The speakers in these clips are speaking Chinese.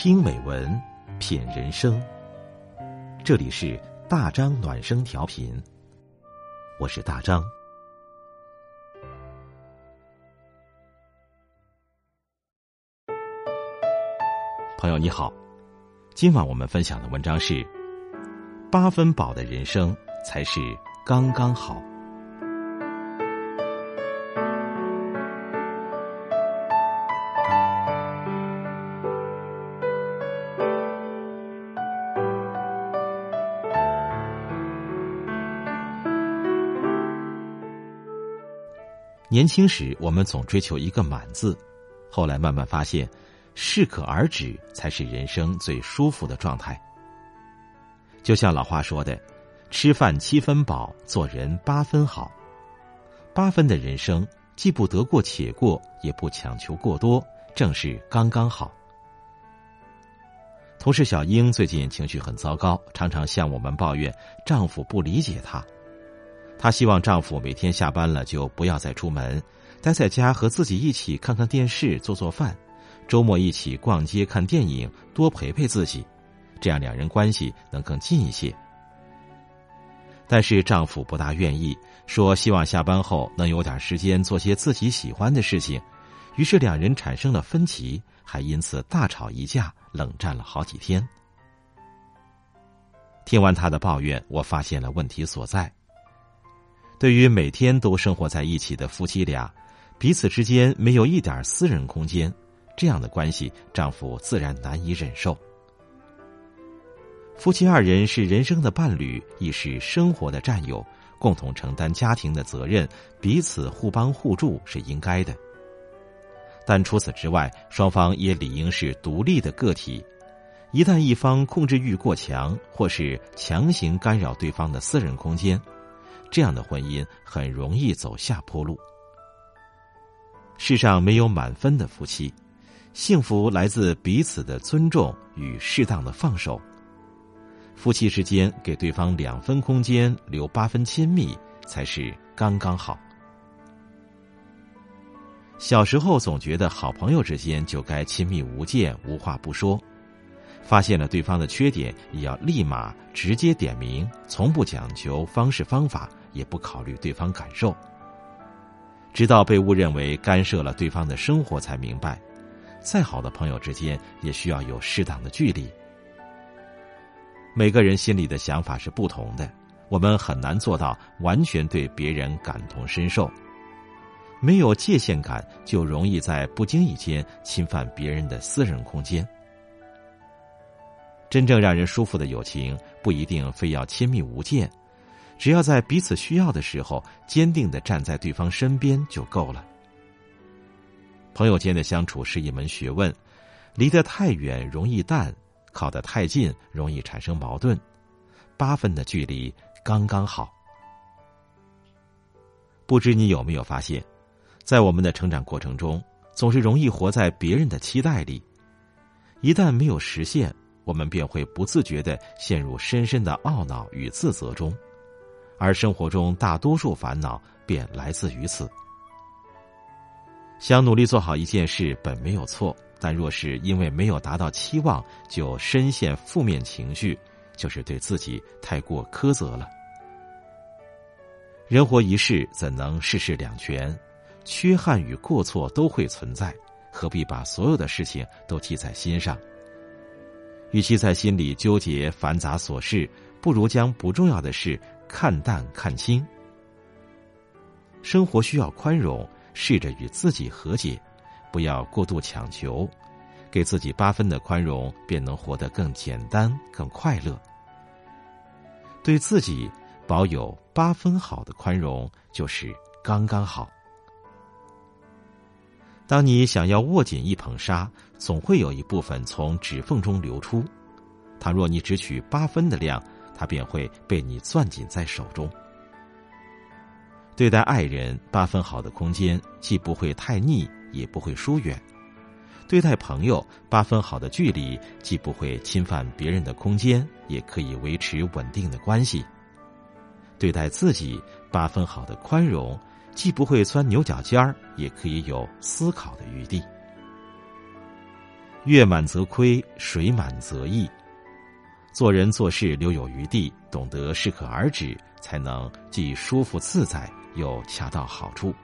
听美文，品人生。这里是大张暖声调频，我是大张。朋友你好，今晚我们分享的文章是：八分饱的人生才是刚刚好。年轻时，我们总追求一个“满”字，后来慢慢发现，适可而止才是人生最舒服的状态。就像老话说的：“吃饭七分饱，做人八分好。”八分的人生，既不得过且过，也不强求过多，正是刚刚好。同事小英最近情绪很糟糕，常常向我们抱怨丈夫不理解她。她希望丈夫每天下班了就不要再出门，待在家和自己一起看看电视、做做饭，周末一起逛街看电影，多陪陪自己，这样两人关系能更近一些。但是丈夫不大愿意，说希望下班后能有点时间做些自己喜欢的事情，于是两人产生了分歧，还因此大吵一架，冷战了好几天。听完她的抱怨，我发现了问题所在。对于每天都生活在一起的夫妻俩，彼此之间没有一点私人空间，这样的关系，丈夫自然难以忍受。夫妻二人是人生的伴侣，亦是生活的战友，共同承担家庭的责任，彼此互帮互助是应该的。但除此之外，双方也理应是独立的个体。一旦一方控制欲过强，或是强行干扰对方的私人空间。这样的婚姻很容易走下坡路。世上没有满分的夫妻，幸福来自彼此的尊重与适当的放手。夫妻之间给对方两分空间，留八分亲密，才是刚刚好。小时候总觉得好朋友之间就该亲密无间，无话不说。发现了对方的缺点，也要立马直接点名，从不讲究方式方法，也不考虑对方感受。直到被误认为干涉了对方的生活，才明白，再好的朋友之间也需要有适当的距离。每个人心里的想法是不同的，我们很难做到完全对别人感同身受。没有界限感，就容易在不经意间侵犯别人的私人空间。真正让人舒服的友情，不一定非要亲密无间，只要在彼此需要的时候，坚定的站在对方身边就够了。朋友间的相处是一门学问，离得太远容易淡，靠得太近容易产生矛盾，八分的距离刚刚好。不知你有没有发现，在我们的成长过程中，总是容易活在别人的期待里，一旦没有实现。我们便会不自觉的陷入深深的懊恼与自责中，而生活中大多数烦恼便来自于此。想努力做好一件事本没有错，但若是因为没有达到期望就深陷负面情绪，就是对自己太过苛责了。人活一世，怎能事事两全？缺憾与过错都会存在，何必把所有的事情都记在心上？与其在心里纠结繁杂琐事，不如将不重要的事看淡看清。生活需要宽容，试着与自己和解，不要过度强求，给自己八分的宽容，便能活得更简单、更快乐。对自己保有八分好的宽容，就是刚刚好。当你想要握紧一捧沙，总会有一部分从指缝中流出。倘若你只取八分的量，它便会被你攥紧在手中。对待爱人，八分好的空间既不会太腻，也不会疏远；对待朋友，八分好的距离既不会侵犯别人的空间，也可以维持稳定的关系。对待自己，八分好的宽容。既不会钻牛角尖儿，也可以有思考的余地。月满则亏，水满则溢。做人做事留有余地，懂得适可而止，才能既舒服自在又恰到好处。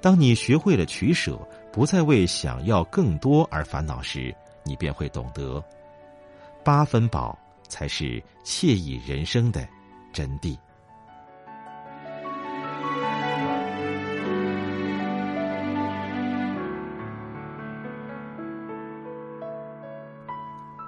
当你学会了取舍，不再为想要更多而烦恼时，你便会懂得，八分饱才是惬意人生的真谛。